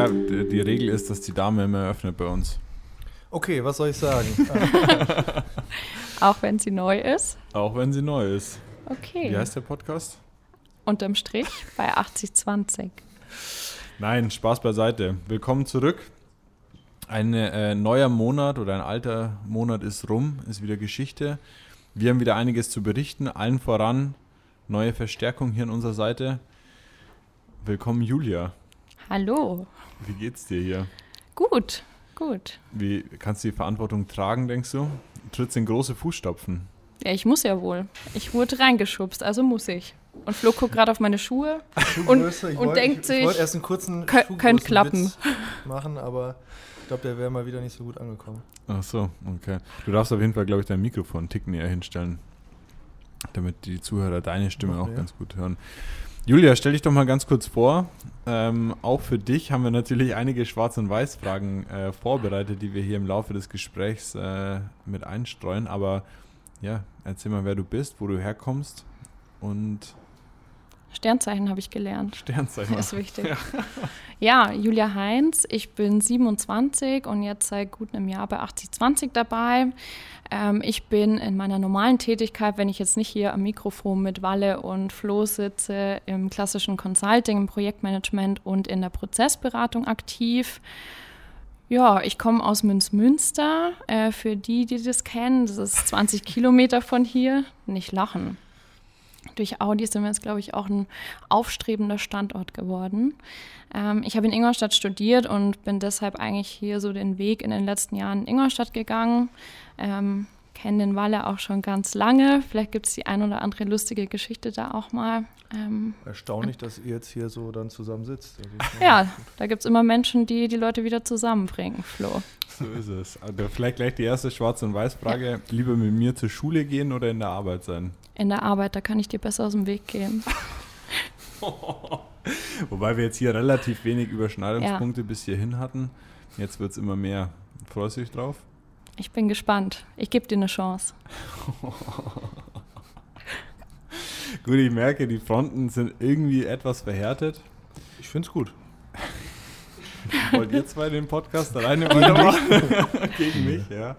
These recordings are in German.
Ja, die, die Regel ist, dass die Dame immer eröffnet bei uns. Okay, was soll ich sagen? Auch wenn sie neu ist. Auch wenn sie neu ist. Okay. Wie heißt der Podcast? Unterm Strich bei 8020. Nein, Spaß beiseite. Willkommen zurück. Ein äh, neuer Monat oder ein alter Monat ist rum, ist wieder Geschichte. Wir haben wieder einiges zu berichten, allen voran neue Verstärkung hier an unserer Seite. Willkommen, Julia. Hallo. Wie geht's dir hier? Gut, gut. Wie kannst du die Verantwortung tragen, denkst du? Trittst in große Fußstapfen. Ja, ich muss ja wohl. Ich wurde reingeschubst, also muss ich. Und Flo guckt gerade auf meine Schuhe und, und wollt- denkt ich, sich, Ich wollte erst einen kurzen könnt klappen. machen, aber ich glaube, der wäre mal wieder nicht so gut angekommen. Ach so, okay. Du darfst auf jeden Fall, glaube ich, dein Mikrofon einen Tick näher hinstellen, damit die Zuhörer deine Stimme Noch auch ganz gut hören. Julia, stell dich doch mal ganz kurz vor. Ähm, auch für dich haben wir natürlich einige Schwarz- und Weiß-Fragen äh, vorbereitet, die wir hier im Laufe des Gesprächs äh, mit einstreuen. Aber ja, erzähl mal, wer du bist, wo du herkommst und Sternzeichen habe ich gelernt. Sternzeichen. Das ist wichtig. Ja. Julia Heinz, ich bin 27 und jetzt seit gut einem Jahr bei 8020 dabei. Ähm, ich bin in meiner normalen Tätigkeit, wenn ich jetzt nicht hier am Mikrofon mit Walle und Flo sitze, im klassischen Consulting, im Projektmanagement und in der Prozessberatung aktiv. Ja, ich komme aus Münzmünster. Äh, für die, die das kennen, das ist 20 Kilometer von hier. Nicht lachen. Durch Audi sind wir jetzt, glaube ich, auch ein aufstrebender Standort geworden. Ähm, ich habe in Ingolstadt studiert und bin deshalb eigentlich hier so den Weg in den letzten Jahren in Ingolstadt gegangen. Ähm, Kenne den Walle auch schon ganz lange. Vielleicht gibt es die ein oder andere lustige Geschichte da auch mal. Ähm, Erstaunlich, dass ihr jetzt hier so dann zusammen sitzt. Also ja, da gibt es immer Menschen, die die Leute wieder zusammenbringen, Flo. So ist es. Also vielleicht gleich die erste Schwarz- und Weiß-Frage. Lieber mit mir zur Schule gehen oder in der Arbeit sein? In der Arbeit, da kann ich dir besser aus dem Weg gehen. Wobei wir jetzt hier relativ wenig Überschneidungspunkte bis hierhin hatten. Jetzt wird es immer mehr. Freust du dich drauf? Ich bin gespannt. Ich gebe dir eine Chance. Gut, ich merke, die Fronten sind irgendwie etwas verhärtet. Ich finde es gut. Wollt ihr zwei den Podcast alleine weitermachen? Gegen mich, ja.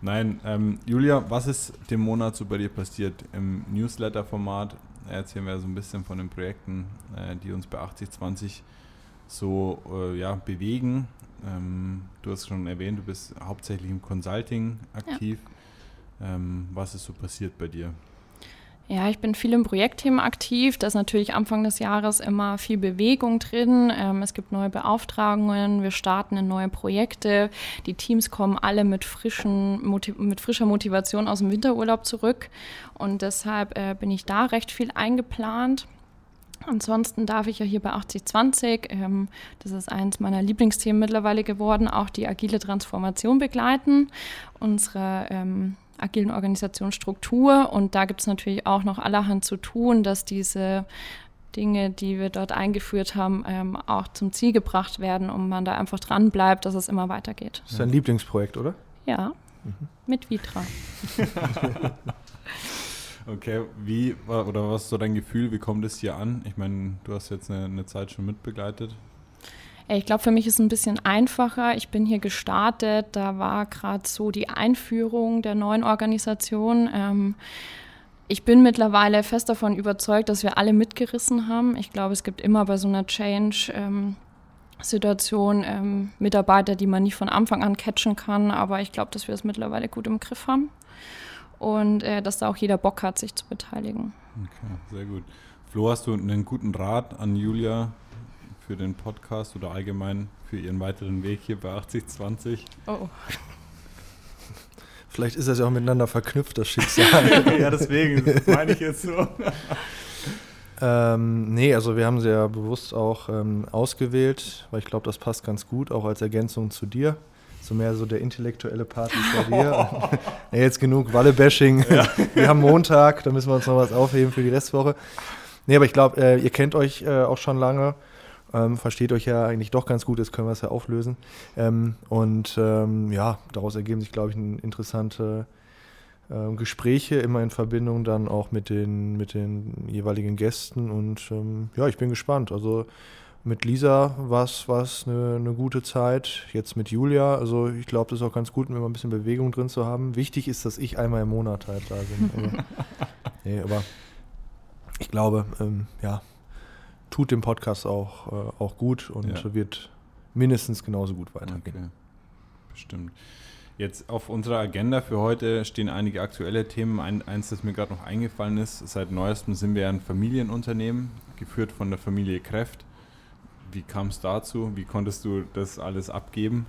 Nein, ähm, Julia, was ist dem Monat so bei dir passiert? Im Newsletter-Format erzählen wir so ein bisschen von den Projekten, äh, die uns bei 8020 so äh, ja, bewegen. Ähm, du hast schon erwähnt, du bist hauptsächlich im Consulting aktiv. Ähm, was ist so passiert bei dir? Ja, ich bin viel im Projektthemen aktiv. Da ist natürlich Anfang des Jahres immer viel Bewegung drin. Ähm, es gibt neue Beauftragungen, wir starten in neue Projekte. Die Teams kommen alle mit, frischen, mit frischer Motivation aus dem Winterurlaub zurück. Und deshalb äh, bin ich da recht viel eingeplant. Ansonsten darf ich ja hier bei 8020, ähm, das ist eines meiner Lieblingsthemen mittlerweile geworden, auch die agile Transformation begleiten, unsere ähm, agilen Organisationsstruktur. Und da gibt es natürlich auch noch allerhand zu tun, dass diese Dinge, die wir dort eingeführt haben, ähm, auch zum Ziel gebracht werden und man da einfach dran bleibt, dass es immer weitergeht. Das ist dein Lieblingsprojekt, oder? Ja, mit Vitra. Okay, wie oder was ist so dein Gefühl, wie kommt es hier an? Ich meine, du hast jetzt eine, eine Zeit schon mitbegleitet. Ich glaube, für mich ist es ein bisschen einfacher. Ich bin hier gestartet, da war gerade so die Einführung der neuen Organisation. Ähm, ich bin mittlerweile fest davon überzeugt, dass wir alle mitgerissen haben. Ich glaube, es gibt immer bei so einer Change-Situation ähm, Mitarbeiter, die man nicht von Anfang an catchen kann, aber ich glaube, dass wir es mittlerweile gut im Griff haben und äh, dass da auch jeder Bock hat, sich zu beteiligen. Okay, sehr gut. Flo, hast du einen guten Rat an Julia für den Podcast oder allgemein für ihren weiteren Weg hier bei 8020? Oh. Vielleicht ist das ja auch miteinander verknüpft, das Schicksal. ja, deswegen, das meine ich jetzt so. ähm, nee, also wir haben sie ja bewusst auch ähm, ausgewählt, weil ich glaube, das passt ganz gut, auch als Ergänzung zu dir. So mehr so der intellektuelle Part ist bei dir. nee, jetzt genug Walle-Bashing. Wir haben Montag, da müssen wir uns noch was aufheben für die Restwoche. Nee, aber ich glaube, äh, ihr kennt euch äh, auch schon lange. Ähm, versteht euch ja eigentlich doch ganz gut, jetzt können wir es ja auflösen. Ähm, und ähm, ja, daraus ergeben sich, glaube ich, interessante äh, Gespräche, immer in Verbindung dann auch mit den, mit den jeweiligen Gästen. Und ähm, ja, ich bin gespannt. Also mit Lisa war es eine, eine gute Zeit. Jetzt mit Julia. Also ich glaube, das ist auch ganz gut, immer ein bisschen Bewegung drin zu haben. Wichtig ist, dass ich einmal im Monat halt da bin. Also, nee, aber ich glaube, ähm, ja, tut dem Podcast auch, äh, auch gut und ja. wird mindestens genauso gut weitergehen. Okay. Bestimmt. Jetzt auf unserer Agenda für heute stehen einige aktuelle Themen. Ein, eins, das mir gerade noch eingefallen ist, seit neuestem sind wir ein Familienunternehmen, geführt von der Familie Kräft. Wie kam es dazu? Wie konntest du das alles abgeben?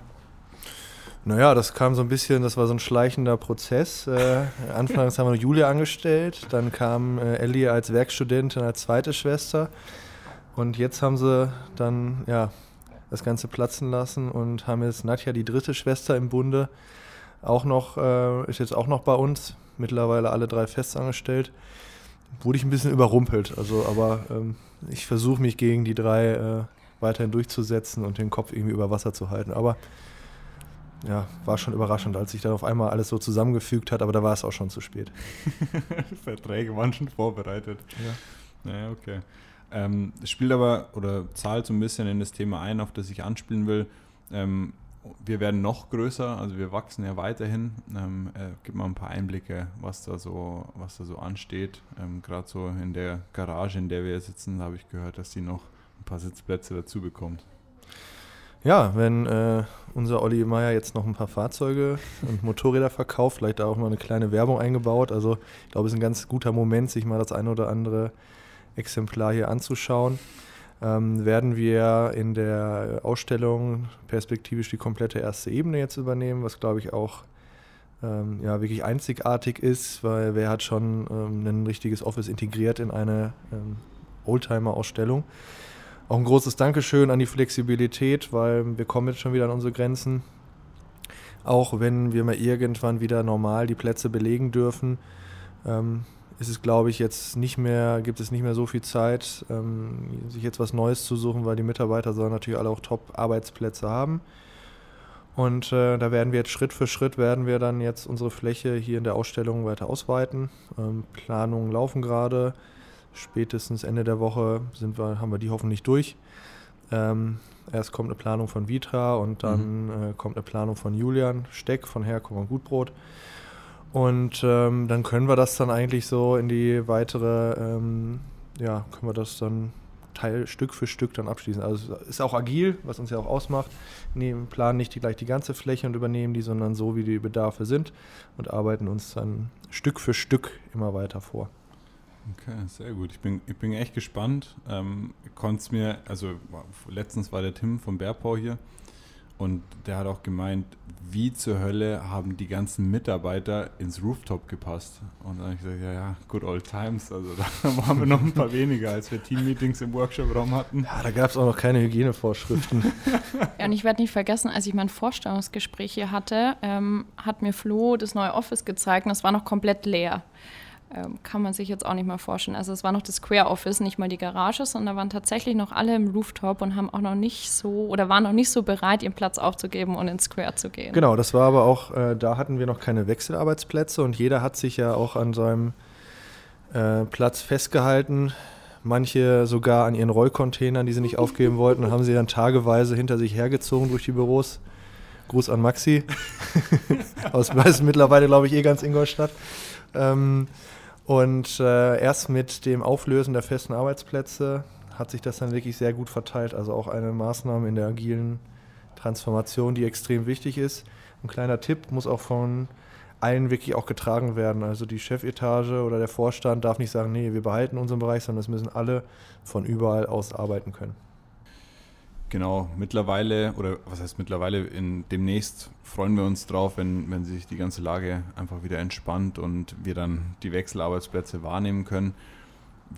Naja, das kam so ein bisschen, das war so ein schleichender Prozess. Äh, anfangs haben wir Julia angestellt, dann kam äh, Ellie als Werkstudentin als zweite Schwester und jetzt haben sie dann ja, das Ganze platzen lassen und haben jetzt Nadja, die dritte Schwester im Bunde, auch noch, äh, ist jetzt auch noch bei uns, mittlerweile alle drei festangestellt. Wurde ich ein bisschen überrumpelt, also aber ähm, ich versuche mich gegen die drei äh, weiterhin durchzusetzen und den Kopf irgendwie über Wasser zu halten. Aber ja, war schon überraschend, als sich dann auf einmal alles so zusammengefügt hat, aber da war es auch schon zu spät. Verträge waren schon vorbereitet. Ja. Naja, okay. Ähm, spielt aber oder zahlt so ein bisschen in das Thema ein, auf das ich anspielen will. Ähm, wir werden noch größer, also wir wachsen ja weiterhin. Ähm, äh, gib mal ein paar Einblicke, was da so, was da so ansteht. Ähm, Gerade so in der Garage, in der wir sitzen, habe ich gehört, dass die noch paar Sitzplätze dazu bekommt. Ja, wenn äh, unser Olli Meier jetzt noch ein paar Fahrzeuge und Motorräder verkauft, vielleicht auch mal eine kleine Werbung eingebaut. Also ich glaube, es ist ein ganz guter Moment, sich mal das eine oder andere Exemplar hier anzuschauen. Ähm, werden wir in der Ausstellung perspektivisch die komplette erste Ebene jetzt übernehmen, was glaube ich auch ähm, ja, wirklich einzigartig ist, weil wer hat schon ähm, ein richtiges Office integriert in eine ähm, Oldtimer-Ausstellung. Auch ein großes Dankeschön an die Flexibilität, weil wir kommen jetzt schon wieder an unsere Grenzen. Auch wenn wir mal irgendwann wieder normal die Plätze belegen dürfen, ähm, ist es, glaube ich, jetzt nicht mehr, gibt es nicht mehr so viel Zeit, ähm, sich jetzt was Neues zu suchen, weil die Mitarbeiter sollen natürlich alle auch Top-Arbeitsplätze haben. Und äh, da werden wir jetzt Schritt für Schritt werden wir dann jetzt unsere Fläche hier in der Ausstellung weiter ausweiten. Ähm, Planungen laufen gerade spätestens Ende der Woche sind wir, haben wir die hoffentlich durch. Ähm, erst kommt eine Planung von Vitra und dann mhm. äh, kommt eine Planung von Julian Steck von Herkunft und Gutbrot. Und ähm, dann können wir das dann eigentlich so in die weitere, ähm, ja, können wir das dann Teil Stück für Stück dann abschließen. Also ist auch agil, was uns ja auch ausmacht. Nehmen, planen nicht die, gleich die ganze Fläche und übernehmen die, sondern so, wie die Bedarfe sind und arbeiten uns dann Stück für Stück immer weiter vor. Okay, sehr gut. Ich bin, ich bin echt gespannt. Ähm, Konnte mir, also letztens war der Tim vom Bärpau hier und der hat auch gemeint, wie zur Hölle haben die ganzen Mitarbeiter ins Rooftop gepasst. Und dann habe ich gesagt, ja, ja, good old times. Also da waren wir noch ein paar weniger, als wir Teammeetings im Workshop-Raum hatten. Ja, da gab es auch noch keine Hygienevorschriften. ja, und ich werde nicht vergessen, als ich mein Vorstellungsgespräch hier hatte, ähm, hat mir Flo das neue Office gezeigt und es war noch komplett leer. Ähm, kann man sich jetzt auch nicht mal vorstellen. Also es war noch das Square Office, nicht mal die Garage, sondern da waren tatsächlich noch alle im Rooftop und haben auch noch nicht so oder waren noch nicht so bereit, ihren Platz aufzugeben und ins Square zu gehen. Genau, das war aber auch, äh, da hatten wir noch keine Wechselarbeitsplätze und jeder hat sich ja auch an seinem äh, Platz festgehalten. Manche sogar an ihren Rollcontainern, die sie nicht aufgeben wollten, und haben sie dann tageweise hinter sich hergezogen durch die Büros. Gruß an Maxi. Aus ist mittlerweile, glaube ich, eh ganz Ingolstadt. Ähm, und äh, erst mit dem Auflösen der festen Arbeitsplätze hat sich das dann wirklich sehr gut verteilt. Also auch eine Maßnahme in der agilen Transformation, die extrem wichtig ist. Ein kleiner Tipp muss auch von allen wirklich auch getragen werden. Also die Chefetage oder der Vorstand darf nicht sagen, nee, wir behalten unseren Bereich, sondern es müssen alle von überall aus arbeiten können. Genau, mittlerweile, oder was heißt mittlerweile, in, demnächst freuen wir uns drauf, wenn, wenn sich die ganze Lage einfach wieder entspannt und wir dann die Wechselarbeitsplätze wahrnehmen können.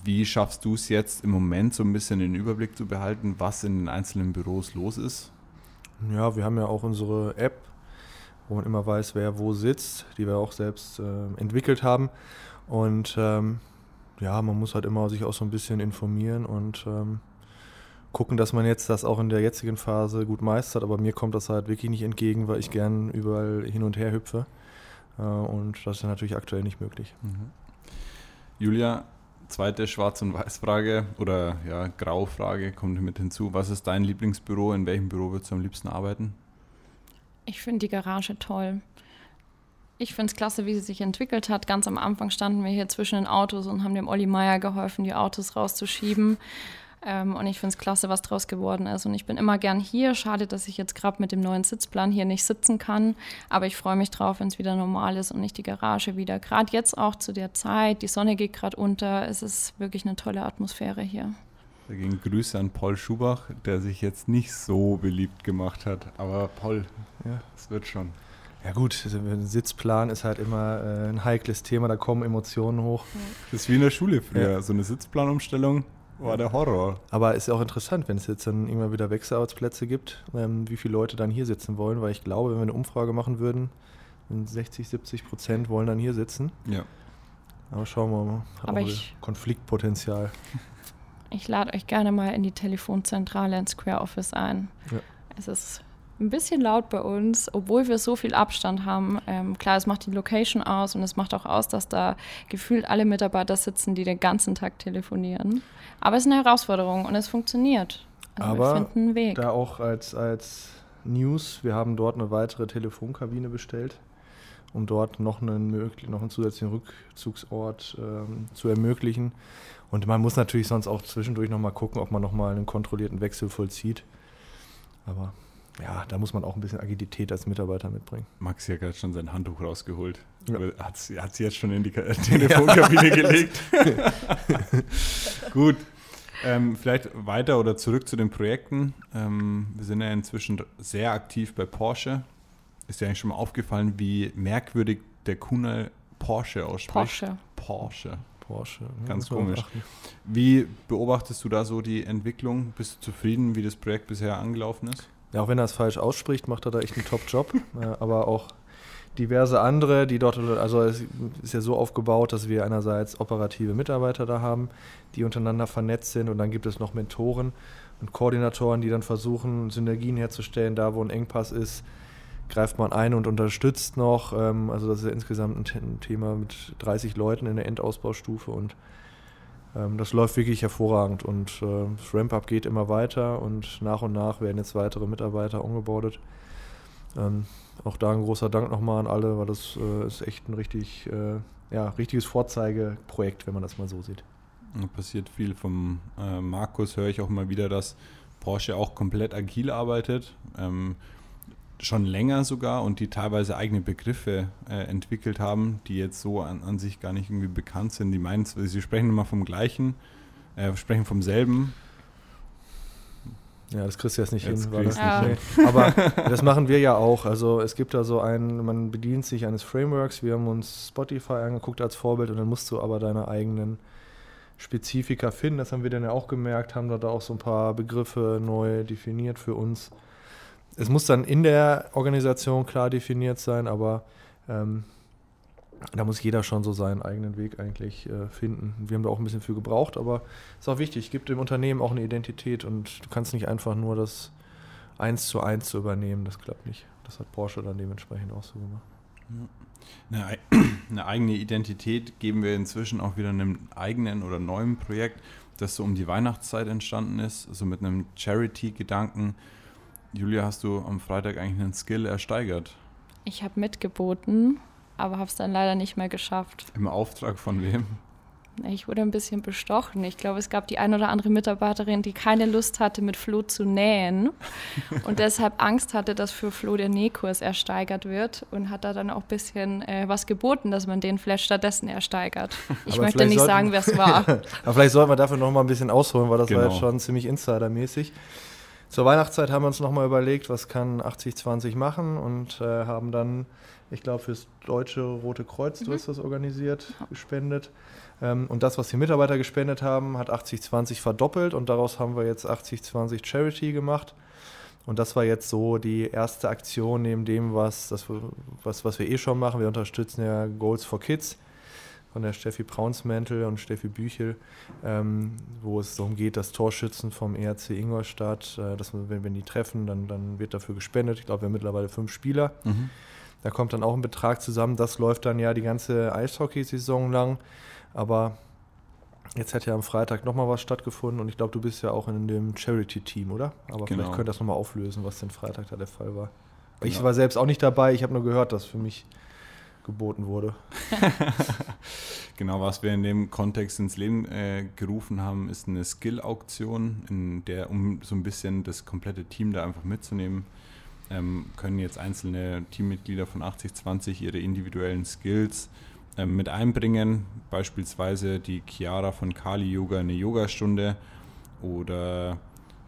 Wie schaffst du es jetzt im Moment so ein bisschen den Überblick zu behalten, was in den einzelnen Büros los ist? Ja, wir haben ja auch unsere App, wo man immer weiß, wer wo sitzt, die wir auch selbst äh, entwickelt haben. Und ähm, ja, man muss halt immer sich auch so ein bisschen informieren und ähm, gucken, dass man jetzt das auch in der jetzigen Phase gut meistert. Aber mir kommt das halt wirklich nicht entgegen, weil ich gern überall hin und her hüpfe. Äh, und das ist natürlich aktuell nicht möglich. Mhm. Julia, zweite Schwarz- und Weiß-Frage oder ja, Grau-Frage kommt mit hinzu. Was ist dein Lieblingsbüro? In welchem Büro würdest du am liebsten arbeiten? Ich finde die Garage toll. Ich finde es klasse, wie sie sich entwickelt hat. Ganz am Anfang standen wir hier zwischen den Autos und haben dem Olli Meier geholfen, die Autos rauszuschieben. Ähm, und ich finde es klasse, was draus geworden ist. Und ich bin immer gern hier. Schade, dass ich jetzt gerade mit dem neuen Sitzplan hier nicht sitzen kann. Aber ich freue mich drauf, wenn es wieder normal ist und nicht die Garage wieder. Gerade jetzt auch zu der Zeit. Die Sonne geht gerade unter. Es ist wirklich eine tolle Atmosphäre hier. Da gehen Grüße an Paul Schubach, der sich jetzt nicht so beliebt gemacht hat. Aber Paul, ja, es wird schon. Ja gut, also ein Sitzplan ist halt immer äh, ein heikles Thema, da kommen Emotionen hoch. Das ist wie in der Schule früher, ja. so eine Sitzplanumstellung war der Horror. Aber ist ja auch interessant, wenn es jetzt dann irgendwann wieder Wechselarbeitsplätze gibt, ähm, wie viele Leute dann hier sitzen wollen, weil ich glaube, wenn wir eine Umfrage machen würden, 60, 70 Prozent wollen dann hier sitzen. Ja. Aber schauen wir mal. Hat Aber ich, Konfliktpotenzial. Ich lade euch gerne mal in die Telefonzentrale ins Square Office ein. Ja. Es ist ein bisschen laut bei uns, obwohl wir so viel Abstand haben. Ähm, klar, es macht die Location aus und es macht auch aus, dass da gefühlt alle Mitarbeiter sitzen, die den ganzen Tag telefonieren. Aber es ist eine Herausforderung und es funktioniert. Also Aber wir finden einen Weg. da auch als, als News, wir haben dort eine weitere Telefonkabine bestellt, um dort noch einen, noch einen zusätzlichen Rückzugsort ähm, zu ermöglichen. Und man muss natürlich sonst auch zwischendurch nochmal gucken, ob man nochmal einen kontrollierten Wechsel vollzieht. Aber ja, da muss man auch ein bisschen Agilität als Mitarbeiter mitbringen. Max hat gerade schon sein Handtuch rausgeholt. Ja. Hat sie jetzt schon in die Telefonkabine ja. gelegt. Gut. Ähm, vielleicht weiter oder zurück zu den Projekten. Ähm, wir sind ja inzwischen sehr aktiv bei Porsche. Ist dir eigentlich schon mal aufgefallen, wie merkwürdig der Kunal Porsche ausspricht? Porsche. Porsche. Porsche. Ganz komisch. Wie beobachtest du da so die Entwicklung? Bist du zufrieden, wie das Projekt bisher angelaufen ist? Ja, auch wenn er es falsch ausspricht, macht er da echt einen Top-Job. aber auch diverse andere, die dort, also es ist ja so aufgebaut, dass wir einerseits operative Mitarbeiter da haben, die untereinander vernetzt sind und dann gibt es noch Mentoren und Koordinatoren, die dann versuchen, Synergien herzustellen, da wo ein Engpass ist, greift man ein und unterstützt noch. Ähm, also das ist ja insgesamt ein Thema mit 30 Leuten in der Endausbaustufe und das läuft wirklich hervorragend und äh, das Ramp-Up geht immer weiter und nach und nach werden jetzt weitere Mitarbeiter umgebordet. Ähm, auch da ein großer Dank nochmal an alle, weil das äh, ist echt ein richtig, äh, ja, richtiges Vorzeigeprojekt, wenn man das mal so sieht. Da passiert viel. Vom Markus höre ich auch mal wieder, dass Porsche auch komplett agil arbeitet. Ähm, schon länger sogar und die teilweise eigene Begriffe äh, entwickelt haben, die jetzt so an, an, sich gar nicht irgendwie bekannt sind. Die meinen, sie sprechen immer vom gleichen, äh, sprechen vom selben. Ja, das kriegst du jetzt nicht jetzt hin. War das ja. nicht, nee. Aber das machen wir ja auch. Also es gibt da so ein, man bedient sich eines Frameworks. Wir haben uns Spotify angeguckt als Vorbild und dann musst du aber deine eigenen Spezifika finden. Das haben wir dann ja auch gemerkt, haben da auch so ein paar Begriffe neu definiert für uns es muss dann in der Organisation klar definiert sein, aber ähm, da muss jeder schon so seinen eigenen Weg eigentlich äh, finden. Wir haben da auch ein bisschen für gebraucht, aber es ist auch wichtig, gibt dem Unternehmen auch eine Identität und du kannst nicht einfach nur das eins zu eins zu übernehmen, das klappt nicht. Das hat Porsche dann dementsprechend auch so gemacht. Eine, eine eigene Identität geben wir inzwischen auch wieder einem eigenen oder neuen Projekt, das so um die Weihnachtszeit entstanden ist, so mit einem Charity-Gedanken Julia, hast du am Freitag eigentlich einen Skill ersteigert? Ich habe mitgeboten, aber habe es dann leider nicht mehr geschafft. Im Auftrag von wem? Ich wurde ein bisschen bestochen. Ich glaube, es gab die ein oder andere Mitarbeiterin, die keine Lust hatte, mit Flo zu nähen und deshalb Angst hatte, dass für Flo der Nähkurs ersteigert wird und hat da dann auch ein bisschen äh, was geboten, dass man den vielleicht stattdessen ersteigert. Ich Aber möchte nicht sollten, sagen, wer es war. Aber vielleicht sollten wir dafür noch mal ein bisschen ausholen, weil das genau. war jetzt schon ziemlich insidermäßig. Zur Weihnachtszeit haben wir uns nochmal überlegt, was kann 80-20 machen und äh, haben dann, ich glaube, fürs Deutsche Rote Kreuz, mhm. du hast das organisiert, gespendet. Ähm, und das, was die Mitarbeiter gespendet haben, hat 80-20 verdoppelt und daraus haben wir jetzt 80-20 Charity gemacht. Und das war jetzt so die erste Aktion neben dem, was, das, was, was wir eh schon machen. Wir unterstützen ja Goals for Kids von der Steffi Braunsmäntel und Steffi Büchel, ähm, wo es darum geht, dass Torschützen vom ERC Ingolstadt, äh, dass wir, wenn, wenn die treffen, dann, dann wird dafür gespendet. Ich glaube, wir haben mittlerweile fünf Spieler. Mhm. Da kommt dann auch ein Betrag zusammen. Das läuft dann ja die ganze Eishockey-Saison lang. Aber Jetzt hat ja am Freitag nochmal was stattgefunden und ich glaube, du bist ja auch in dem Charity-Team, oder? Aber genau. vielleicht könnt ihr das nochmal auflösen, was den Freitag da der Fall war. Genau. Ich war selbst auch nicht dabei, ich habe nur gehört, dass für mich geboten wurde. genau, was wir in dem Kontext ins Leben äh, gerufen haben, ist eine Skill-Auktion, in der, um so ein bisschen das komplette Team da einfach mitzunehmen, ähm, können jetzt einzelne Teammitglieder von 8020 ihre individuellen Skills ähm, mit einbringen. Beispielsweise die Chiara von Kali Yoga eine Yogastunde oder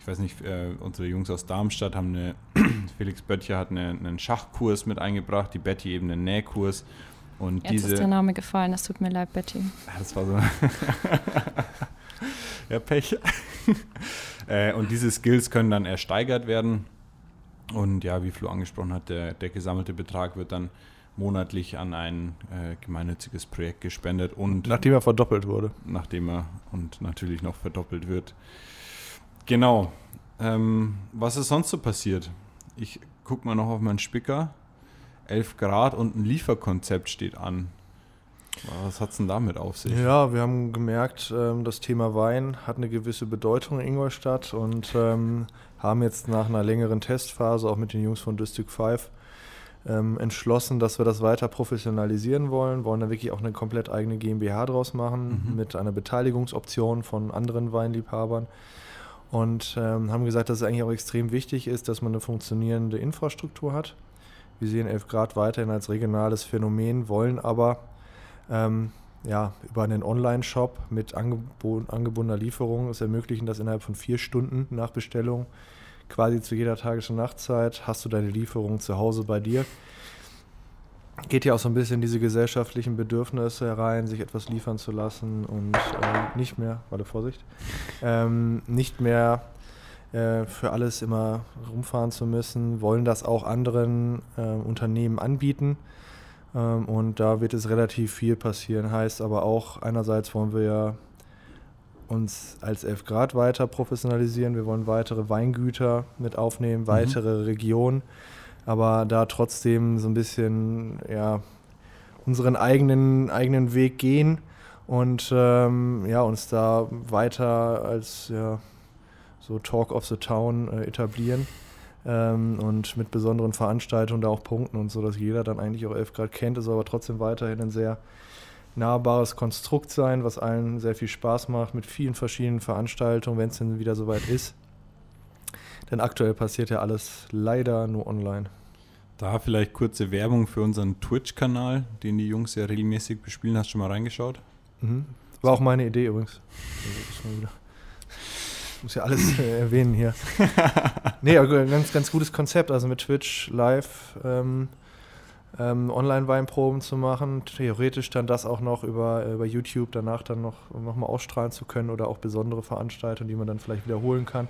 ich weiß nicht, äh, unsere Jungs aus Darmstadt haben eine, Felix Böttcher hat eine, einen Schachkurs mit eingebracht, die Betty eben einen Nähkurs. Und Jetzt diese, ist der Name gefallen, es tut mir leid, Betty. Das war so. ja, Pech. äh, und diese Skills können dann ersteigert werden. Und ja, wie Flo angesprochen hat, der, der gesammelte Betrag wird dann monatlich an ein äh, gemeinnütziges Projekt gespendet und nachdem er verdoppelt wurde. Nachdem er und natürlich noch verdoppelt wird. Genau. Ähm, was ist sonst so passiert? Ich gucke mal noch auf meinen Spicker. 11 Grad und ein Lieferkonzept steht an. Was hat es denn damit auf sich? Ja, wir haben gemerkt, ähm, das Thema Wein hat eine gewisse Bedeutung in Ingolstadt und ähm, haben jetzt nach einer längeren Testphase auch mit den Jungs von District 5 ähm, entschlossen, dass wir das weiter professionalisieren wollen, wollen da wirklich auch eine komplett eigene GmbH draus machen mhm. mit einer Beteiligungsoption von anderen Weinliebhabern und ähm, haben gesagt, dass es eigentlich auch extrem wichtig ist, dass man eine funktionierende Infrastruktur hat. Wir sehen 11 Grad weiterhin als regionales Phänomen, wollen aber ähm, ja, über einen Online-Shop mit angebundener Lieferung es ermöglichen, dass innerhalb von vier Stunden nach Bestellung quasi zu jeder Tages- und Nachtzeit hast du deine Lieferung zu Hause bei dir geht ja auch so ein bisschen diese gesellschaftlichen Bedürfnisse herein, sich etwas liefern zu lassen und äh, nicht mehr, warte Vorsicht, ähm, nicht mehr äh, für alles immer rumfahren zu müssen, wollen das auch anderen äh, Unternehmen anbieten. Ähm, und da wird es relativ viel passieren. Heißt aber auch, einerseits wollen wir ja uns als 11 Grad weiter professionalisieren. Wir wollen weitere Weingüter mit aufnehmen, mhm. weitere mhm. Regionen aber da trotzdem so ein bisschen ja, unseren eigenen, eigenen Weg gehen und ähm, ja, uns da weiter als ja, so Talk of the Town äh, etablieren ähm, und mit besonderen Veranstaltungen da auch punkten und so, dass jeder dann eigentlich auch 11 Grad kennt, ist aber trotzdem weiterhin ein sehr nahbares Konstrukt sein, was allen sehr viel Spaß macht, mit vielen verschiedenen Veranstaltungen, wenn es denn wieder soweit ist. Denn aktuell passiert ja alles leider nur online. Da vielleicht kurze Werbung für unseren Twitch-Kanal, den die Jungs ja regelmäßig bespielen. Hast du schon mal reingeschaut? Mhm. War auch meine Idee übrigens. Ich muss ja alles äh, erwähnen hier. nee, aber ganz, ganz gutes Konzept. Also mit Twitch live ähm, ähm, Online-Weinproben zu machen. Theoretisch dann das auch noch über, über YouTube danach dann noch, noch mal ausstrahlen zu können oder auch besondere Veranstaltungen, die man dann vielleicht wiederholen kann.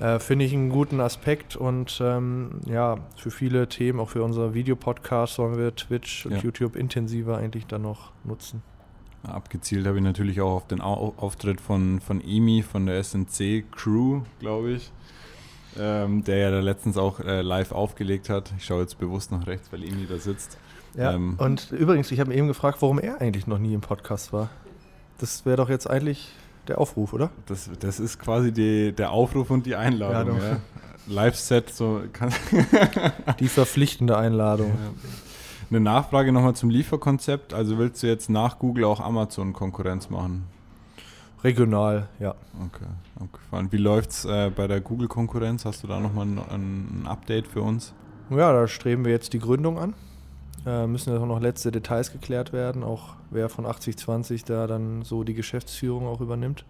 Äh, Finde ich einen guten Aspekt und ähm, ja, für viele Themen, auch für unsere Videopodcasts, wollen wir Twitch und ja. YouTube intensiver eigentlich dann noch nutzen. Abgezielt habe ich natürlich auch auf den Au Auftritt von, von Emi von der SNC Crew, glaube ich, ähm, der ja da letztens auch äh, live aufgelegt hat. Ich schaue jetzt bewusst nach rechts, weil Emi da sitzt. Ja, ähm, und übrigens, ich habe eben gefragt, warum er eigentlich noch nie im Podcast war. Das wäre doch jetzt eigentlich der Aufruf, oder? Das, das ist quasi die, der Aufruf und die Einladung. Ja, ja. Live-Set, so Die verpflichtende Einladung. Ja. Eine Nachfrage nochmal zum Lieferkonzept. Also willst du jetzt nach Google auch Amazon Konkurrenz machen? Regional, ja. Okay, abgefahren. Wie läuft es äh, bei der Google-Konkurrenz? Hast du da nochmal ein, ein Update für uns? Ja, da streben wir jetzt die Gründung an. Äh, müssen auch noch letzte Details geklärt werden, auch wer von 8020 da dann so die Geschäftsführung auch übernimmt.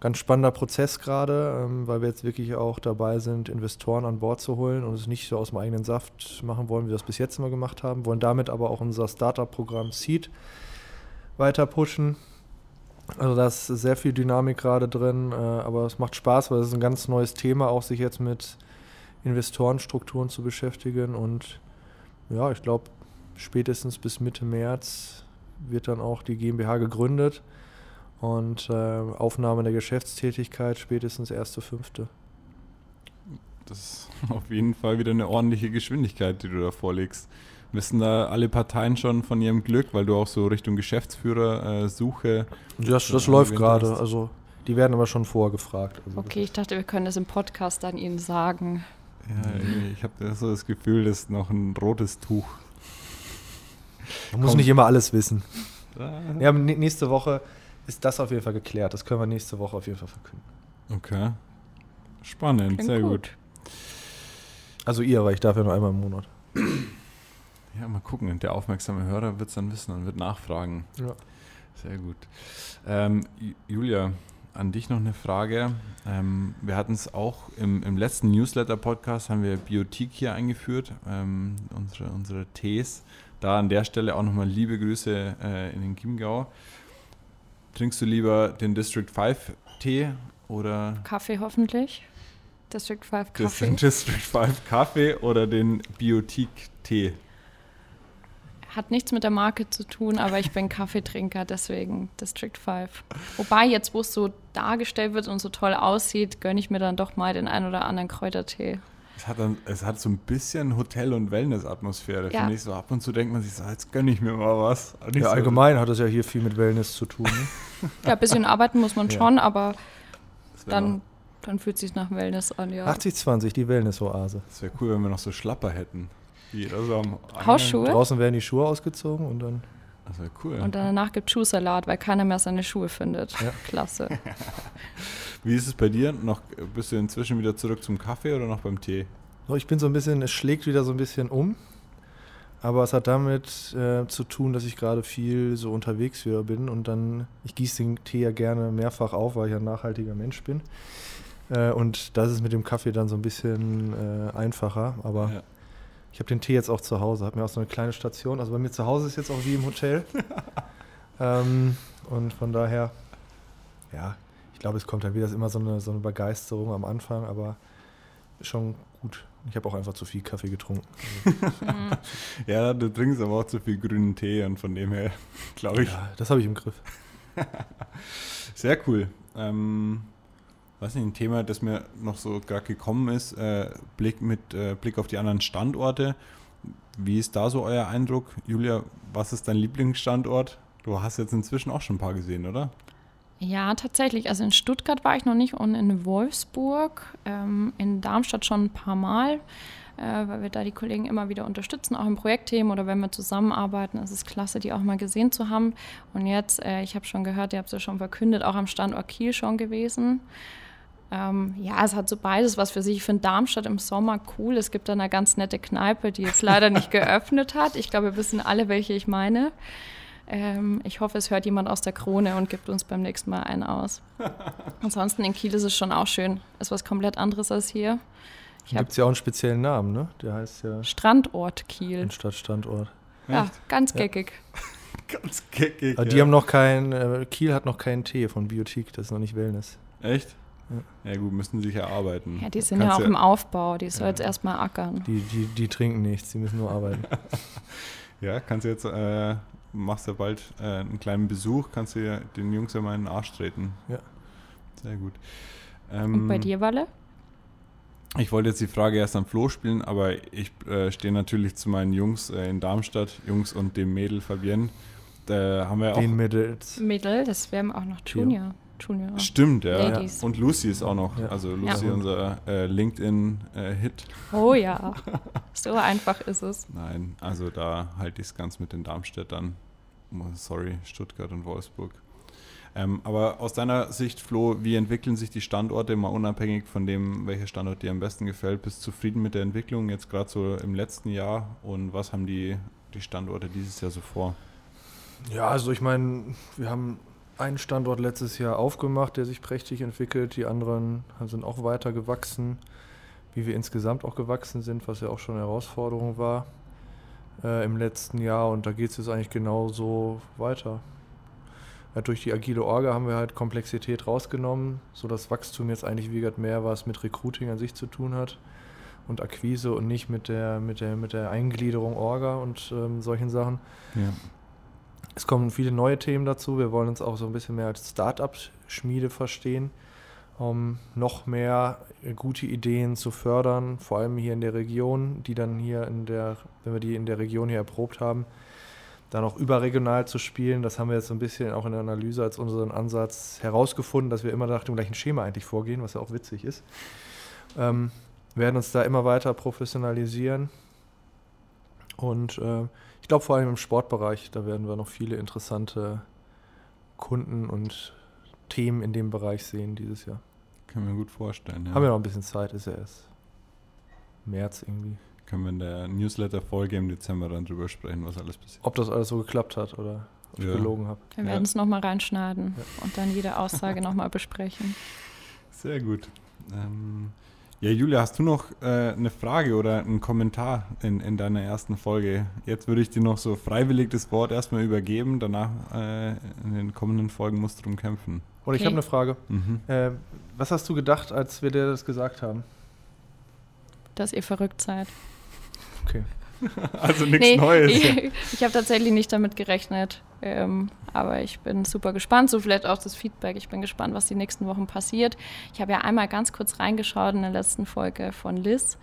Ganz spannender Prozess gerade, ähm, weil wir jetzt wirklich auch dabei sind, Investoren an Bord zu holen und es nicht so aus dem eigenen Saft machen wollen, wie wir das bis jetzt immer gemacht haben, wollen damit aber auch unser Startup-Programm Seed weiter pushen. Also da ist sehr viel Dynamik gerade drin, äh, aber es macht Spaß, weil es ist ein ganz neues Thema, auch sich jetzt mit Investorenstrukturen zu beschäftigen und ja, ich glaube, spätestens bis Mitte März wird dann auch die GmbH gegründet und äh, Aufnahme der Geschäftstätigkeit spätestens 1.5. Das ist auf jeden Fall wieder eine ordentliche Geschwindigkeit, die du da vorlegst. Wissen da alle Parteien schon von ihrem Glück, weil du auch so Richtung Geschäftsführer äh, Suche. Das, das läuft gerade. Also die werden aber schon vorgefragt. Also okay, ich dachte, wir können das im Podcast dann Ihnen sagen. Ja, ich habe so das Gefühl, das ist noch ein rotes Tuch. Man muss nicht immer alles wissen. Ja, nächste Woche ist das auf jeden Fall geklärt. Das können wir nächste Woche auf jeden Fall verkünden. Okay. Spannend, Klingt sehr gut. gut. Also ihr, weil ich darf ja nur einmal im Monat. Ja, mal gucken. Der aufmerksame Hörer wird es dann wissen und wird nachfragen. Ja. Sehr gut. Ähm, Julia, an dich noch eine Frage. Ähm, wir hatten es auch im, im letzten Newsletter-Podcast, haben wir Biotik hier eingeführt, ähm, unsere, unsere Tees. Da an der Stelle auch nochmal liebe Grüße äh, in den Chiemgau. Trinkst du lieber den District 5 Tee oder? Kaffee hoffentlich. District 5 Kaffee. District 5 Kaffee oder den Biotik Tee? Hat nichts mit der Marke zu tun, aber ich bin Kaffeetrinker, deswegen District 5. Wobei jetzt, wo es so dargestellt wird und so toll aussieht, gönne ich mir dann doch mal den ein oder anderen Kräutertee. Es hat, dann, es hat so ein bisschen Hotel- und Wellness-Atmosphäre, ja. finde ich so. Ab und zu denkt man sich so, jetzt gönne ich mir mal was. Ja, so allgemein hat das ja hier viel mit Wellness zu tun. Ne? ja, ein bisschen arbeiten muss man schon, aber dann, dann fühlt es sich nach Wellness an, ja. 80-20, die Wellness-Oase. Das wäre cool, wenn wir noch so Schlapper hätten. Jeder so am Hausschuhe? Draußen werden die Schuhe ausgezogen und dann. Das wäre cool. Und danach gibt es Schuhsalat, weil keiner mehr seine Schuhe findet. Ja. Klasse. Wie ist es bei dir? Noch, bist du inzwischen wieder zurück zum Kaffee oder noch beim Tee? Ich bin so ein bisschen, es schlägt wieder so ein bisschen um. Aber es hat damit äh, zu tun, dass ich gerade viel so unterwegs wieder bin und dann, ich gieße den Tee ja gerne mehrfach auf, weil ich ein nachhaltiger Mensch bin. Äh, und das ist mit dem Kaffee dann so ein bisschen äh, einfacher. Aber ja. Ich habe den Tee jetzt auch zu Hause, habe mir auch so eine kleine Station. Also bei mir zu Hause ist jetzt auch wie im Hotel. ähm, und von daher, ja, ich glaube, es kommt dann wieder immer so eine, so eine Begeisterung am Anfang, aber schon gut. Ich habe auch einfach zu viel Kaffee getrunken. ja, du trinkst aber auch zu viel grünen Tee und von dem her, glaube ich. Ja, das habe ich im Griff. Sehr cool. Ähm, weiß nicht, ein Thema, das mir noch so gerade gekommen ist, äh, Blick mit äh, Blick auf die anderen Standorte. Wie ist da so euer Eindruck? Julia, was ist dein Lieblingsstandort? Du hast jetzt inzwischen auch schon ein paar gesehen, oder? Ja, tatsächlich. Also in Stuttgart war ich noch nicht und in Wolfsburg, ähm, in Darmstadt schon ein paar Mal, äh, weil wir da die Kollegen immer wieder unterstützen, auch in Projektthemen oder wenn wir zusammenarbeiten. Es ist klasse, die auch mal gesehen zu haben. Und jetzt, äh, ich habe schon gehört, ihr habt es ja schon verkündet, auch am Standort Kiel schon gewesen. Ähm, ja, es hat so beides was für sich. Ich finde Darmstadt im Sommer cool. Es gibt da eine ganz nette Kneipe, die jetzt leider nicht geöffnet hat. Ich glaube, wir wissen alle, welche ich meine. Ähm, ich hoffe, es hört jemand aus der Krone und gibt uns beim nächsten Mal einen aus. Ansonsten in Kiel ist es schon auch schön. Ist was komplett anderes als hier. Gibt es ja auch einen speziellen Namen, ne? Der heißt ja. Strandort Kiel. Ein Stadtstandort. Ja, Echt? ganz geckig. Ja. ganz geckig. Aber die ja. haben noch keinen, äh, Kiel hat noch keinen Tee von Biotik, das ist noch nicht Wellness. Echt? Ja. ja, gut, müssen sich erarbeiten. Ja, die sind ja auch ja im Aufbau, die soll jetzt erstmal ackern. Die, die, die trinken nichts, die müssen nur arbeiten. ja, kannst du jetzt, äh, machst ja bald äh, einen kleinen Besuch, kannst du ja den Jungs ja mal in den Arsch treten. Ja. Sehr gut. Ähm, Und bei dir, Walle? Ich wollte jetzt die Frage erst am Flo spielen, aber ich äh, stehe natürlich zu meinen Jungs äh, in Darmstadt, Jungs und dem Mädel Fabienne. Da haben wir auch. Den Mädels. Mädel, das wären auch noch Junior. Junior. Stimmt, ja. Ladies. Und Lucy ist auch noch. Ja. Also Lucy, ja. unser äh, LinkedIn-Hit. Äh, oh ja. so einfach ist es. Nein, also da halte ich es ganz mit den Darmstädtern. Sorry, Stuttgart und Wolfsburg. Ähm, aber aus deiner Sicht, Flo, wie entwickeln sich die Standorte, mal unabhängig von dem, welcher Standort dir am besten gefällt? Bist du zufrieden mit der Entwicklung jetzt gerade so im letzten Jahr? Und was haben die, die Standorte dieses Jahr so vor? Ja, also ich meine, wir haben einen Standort letztes Jahr aufgemacht, der sich prächtig entwickelt. Die anderen sind auch weiter gewachsen, wie wir insgesamt auch gewachsen sind, was ja auch schon eine Herausforderung war äh, im letzten Jahr. Und da geht es jetzt eigentlich genauso weiter. Ja, durch die agile Orga haben wir halt Komplexität rausgenommen, sodass Wachstum jetzt eigentlich wie gesagt mehr was mit Recruiting an sich zu tun hat und Akquise und nicht mit der, mit der, mit der Eingliederung Orga und ähm, solchen Sachen. Ja. Es kommen viele neue Themen dazu. Wir wollen uns auch so ein bisschen mehr als Start-up-Schmiede verstehen um noch mehr gute Ideen zu fördern, vor allem hier in der Region, die dann hier in der, wenn wir die in der Region hier erprobt haben, dann auch überregional zu spielen. Das haben wir jetzt so ein bisschen auch in der Analyse als unseren Ansatz herausgefunden, dass wir immer nach dem gleichen Schema eigentlich vorgehen, was ja auch witzig ist. Ähm, werden uns da immer weiter professionalisieren. Und äh, ich glaube vor allem im Sportbereich, da werden wir noch viele interessante Kunden und Themen in dem Bereich sehen dieses Jahr. Kann mir gut vorstellen. Ja. Haben wir noch ein bisschen Zeit, ist ja erst März irgendwie. Können wir in der Newsletter-Folge im Dezember dann drüber sprechen, was alles passiert. Ob das alles so geklappt hat oder ob ja. ich gelogen habe. Wir werden es nochmal reinschneiden ja. und dann jede Aussage nochmal besprechen. Sehr gut. Ähm, ja, Julia, hast du noch äh, eine Frage oder einen Kommentar in, in deiner ersten Folge? Jetzt würde ich dir noch so freiwillig das Wort erstmal übergeben, danach äh, in den kommenden Folgen musst du drum kämpfen. Oder okay. ich habe eine Frage. Mhm. Äh, was hast du gedacht, als wir dir das gesagt haben? Dass ihr verrückt seid. Okay. also nichts nee, Neues. Ich, ich habe tatsächlich nicht damit gerechnet. Ähm, aber ich bin super gespannt. So vielleicht auch das Feedback. Ich bin gespannt, was die nächsten Wochen passiert. Ich habe ja einmal ganz kurz reingeschaut in der letzten Folge von Liz.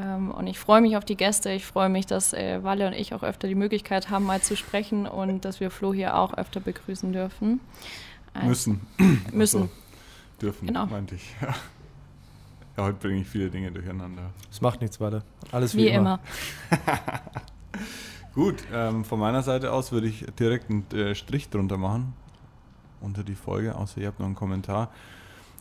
Ähm, und ich freue mich auf die Gäste. Ich freue mich, dass äh, Walle und ich auch öfter die Möglichkeit haben, mal zu sprechen und dass wir Flo hier auch öfter begrüßen dürfen. Also, müssen. Müssen. Also, dürfen, genau. meinte ich. Ja. Ja, heute bringe ich viele Dinge durcheinander. Es macht nichts, Walle. Alles wie, wie immer. immer. Gut, ähm, von meiner Seite aus würde ich direkt einen äh, Strich drunter machen unter die Folge, außer ihr habt noch einen Kommentar.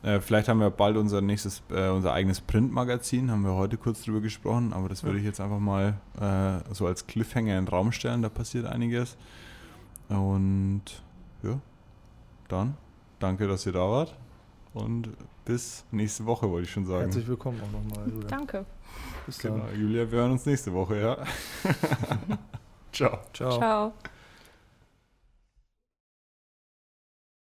Äh, vielleicht haben wir bald unser nächstes, äh, unser eigenes Printmagazin, haben wir heute kurz drüber gesprochen, aber das würde ich jetzt einfach mal äh, so als Cliffhanger in den Raum stellen, da passiert einiges. Und ja, dann danke, dass ihr da wart und bis nächste Woche, wollte ich schon sagen. Herzlich willkommen auch nochmal. Julia. Danke. Bis dann. Genau, Julia, wir hören uns nächste Woche, ja. Ciao. Ciao. Ciao.